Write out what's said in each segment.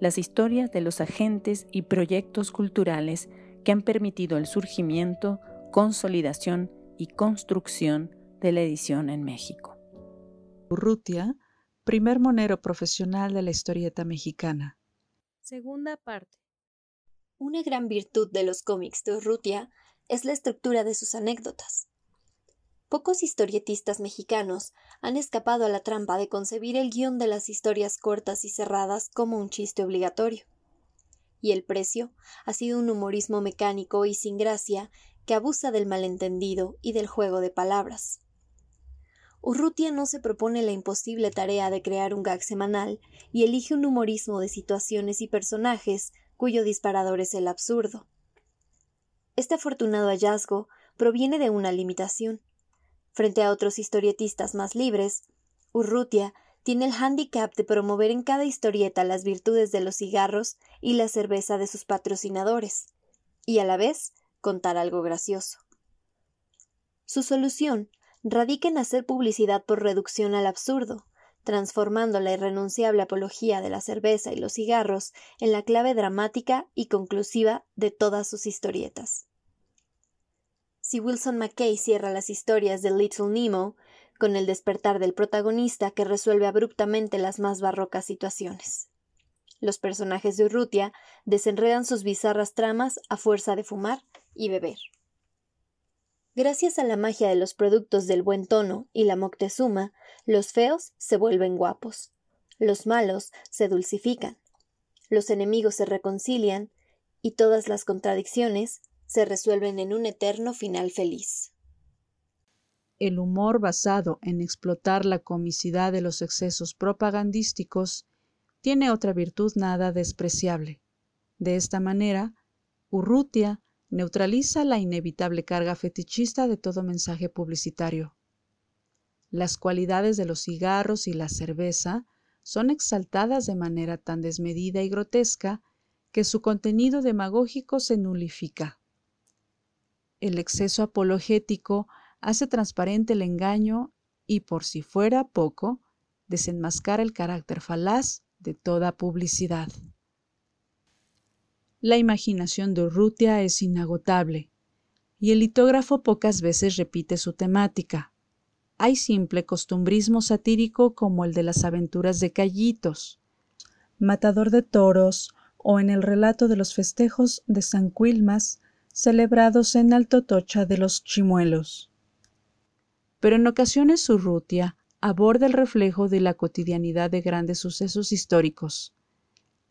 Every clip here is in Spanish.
las historias de los agentes y proyectos culturales que han permitido el surgimiento, consolidación y construcción de la edición en México. Urrutia, primer monero profesional de la historieta mexicana. Segunda parte. Una gran virtud de los cómics de Urrutia es la estructura de sus anécdotas. Pocos historietistas mexicanos han escapado a la trampa de concebir el guion de las historias cortas y cerradas como un chiste obligatorio. Y el precio ha sido un humorismo mecánico y sin gracia que abusa del malentendido y del juego de palabras. Urrutia no se propone la imposible tarea de crear un gag semanal y elige un humorismo de situaciones y personajes cuyo disparador es el absurdo. Este afortunado hallazgo proviene de una limitación Frente a otros historietistas más libres, Urrutia tiene el hándicap de promover en cada historieta las virtudes de los cigarros y la cerveza de sus patrocinadores, y a la vez contar algo gracioso. Su solución radica en hacer publicidad por reducción al absurdo, transformando la irrenunciable apología de la cerveza y los cigarros en la clave dramática y conclusiva de todas sus historietas si Wilson McKay cierra las historias de Little Nemo con el despertar del protagonista que resuelve abruptamente las más barrocas situaciones. Los personajes de Urrutia desenredan sus bizarras tramas a fuerza de fumar y beber. Gracias a la magia de los productos del buen tono y la Moctezuma, los feos se vuelven guapos, los malos se dulcifican, los enemigos se reconcilian y todas las contradicciones se resuelven en un eterno final feliz. El humor basado en explotar la comicidad de los excesos propagandísticos tiene otra virtud nada despreciable. De esta manera, Urrutia neutraliza la inevitable carga fetichista de todo mensaje publicitario. Las cualidades de los cigarros y la cerveza son exaltadas de manera tan desmedida y grotesca que su contenido demagógico se nulifica el exceso apologético hace transparente el engaño y, por si fuera poco, desenmascara el carácter falaz de toda publicidad. La imaginación de Urrutia es inagotable, y el litógrafo pocas veces repite su temática. Hay simple costumbrismo satírico como el de las aventuras de Callitos, Matador de Toros, o en el relato de los festejos de San Quilmas, celebrados en Alto Tocha de los Chimuelos. Pero en ocasiones Urrutia aborda el reflejo de la cotidianidad de grandes sucesos históricos.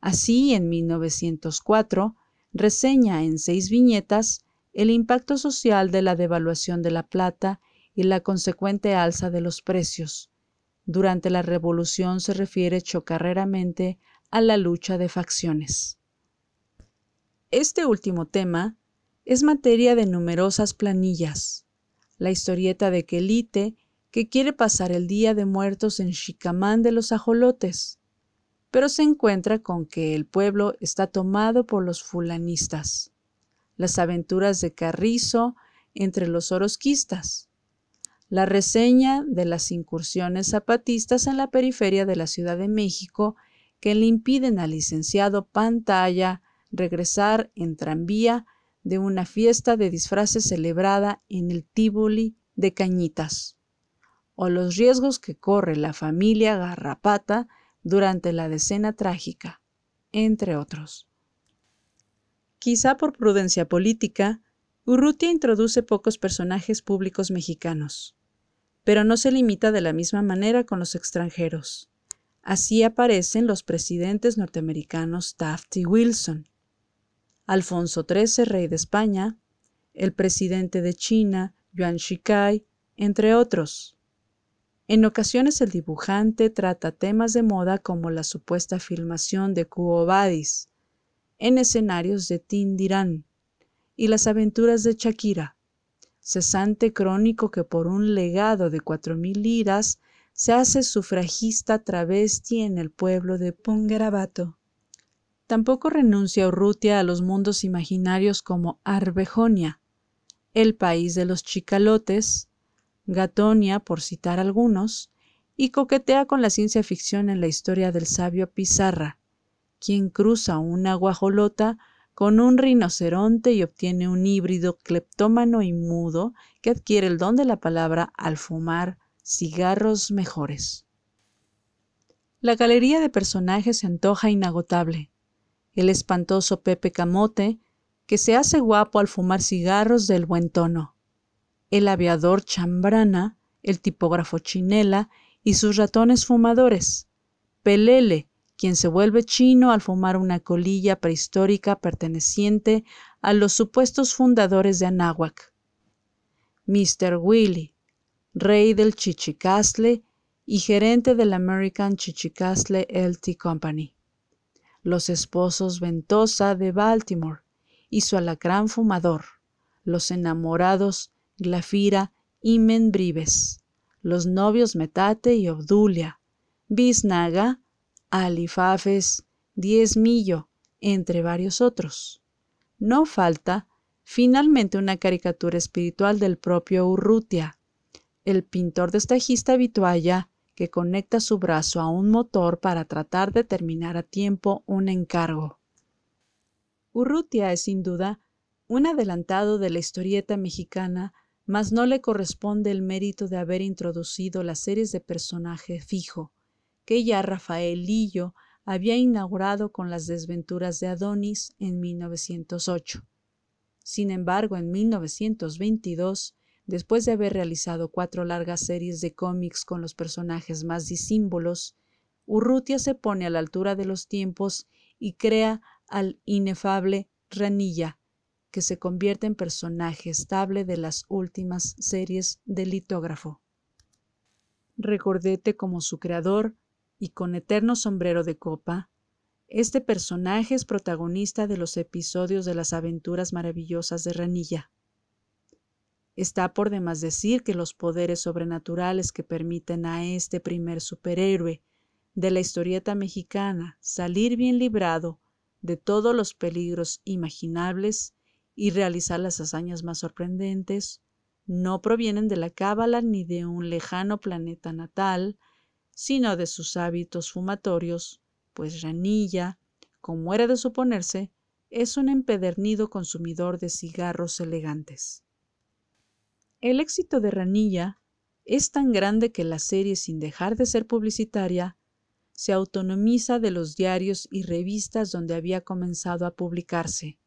Así, en 1904, reseña en seis viñetas el impacto social de la devaluación de la plata y la consecuente alza de los precios. Durante la revolución se refiere chocarreramente a la lucha de facciones. Este último tema es materia de numerosas planillas. La historieta de Quelite, que quiere pasar el Día de Muertos en Chicamán de los Ajolotes, pero se encuentra con que el pueblo está tomado por los fulanistas. Las aventuras de Carrizo entre los orosquistas. La reseña de las incursiones zapatistas en la periferia de la Ciudad de México que le impiden al licenciado Pantalla regresar en tranvía de una fiesta de disfraces celebrada en el Tívoli de Cañitas, o los riesgos que corre la familia Garrapata durante la decena trágica, entre otros. Quizá por prudencia política, Urrutia introduce pocos personajes públicos mexicanos, pero no se limita de la misma manera con los extranjeros. Así aparecen los presidentes norteamericanos Taft y Wilson, Alfonso XIII, rey de España, el presidente de China, Yuan Shikai, entre otros. En ocasiones el dibujante trata temas de moda como la supuesta filmación de Cuo Vadis en escenarios de Tindirán y las aventuras de Shakira, cesante crónico que por un legado de cuatro mil liras se hace sufragista travesti en el pueblo de Pungarabato. Tampoco renuncia Urrutia a los mundos imaginarios como Arbejonia, el país de los chicalotes, Gatonia, por citar algunos, y coquetea con la ciencia ficción en la historia del sabio Pizarra, quien cruza una guajolota con un rinoceronte y obtiene un híbrido cleptómano y mudo que adquiere el don de la palabra al fumar cigarros mejores. La galería de personajes se antoja inagotable. El espantoso Pepe Camote, que se hace guapo al fumar cigarros del buen tono el aviador Chambrana, el tipógrafo Chinela y sus ratones fumadores. Pelele, quien se vuelve chino al fumar una colilla prehistórica perteneciente a los supuestos fundadores de Anáhuac. Mr. Willy, rey del Chichicastle y gerente del American Chichicastle LT Company. Los esposos Ventosa de Baltimore y su alacrán fumador. Los enamorados Glafira y Membrives, los novios Metate y Obdulia, Biznaga, Alifafes, Diezmillo, entre varios otros. No falta, finalmente, una caricatura espiritual del propio Urrutia, el pintor destajista Vitualla, que conecta su brazo a un motor para tratar de terminar a tiempo un encargo. Urrutia es sin duda un adelantado de la historieta mexicana mas no le corresponde el mérito de haber introducido las series de personaje fijo, que ya Rafael Lillo había inaugurado con las desventuras de Adonis en 1908. Sin embargo, en 1922, después de haber realizado cuatro largas series de cómics con los personajes más disímbolos, Urrutia se pone a la altura de los tiempos y crea al inefable Ranilla, que se convierte en personaje estable de las últimas series de litógrafo. Recordete como su creador y con eterno sombrero de copa, este personaje es protagonista de los episodios de las aventuras maravillosas de Ranilla. Está por demás decir que los poderes sobrenaturales que permiten a este primer superhéroe de la historieta mexicana salir bien librado de todos los peligros imaginables y realizar las hazañas más sorprendentes, no provienen de la cábala ni de un lejano planeta natal, sino de sus hábitos fumatorios, pues Ranilla, como era de suponerse, es un empedernido consumidor de cigarros elegantes. El éxito de Ranilla es tan grande que la serie, sin dejar de ser publicitaria, se autonomiza de los diarios y revistas donde había comenzado a publicarse.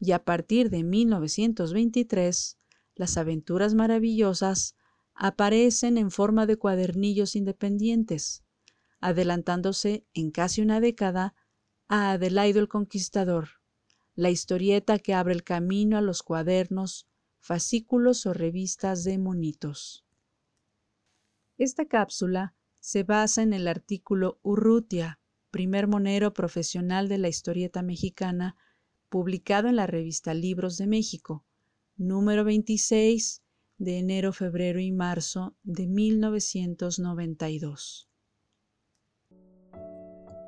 Y a partir de 1923 las aventuras maravillosas aparecen en forma de cuadernillos independientes, adelantándose en casi una década a Adelaido el Conquistador, la historieta que abre el camino a los cuadernos, fascículos o revistas de monitos. Esta cápsula se basa en el artículo Urrutia, primer monero profesional de la historieta mexicana, publicado en la revista Libros de México, número 26 de enero, febrero y marzo de 1992.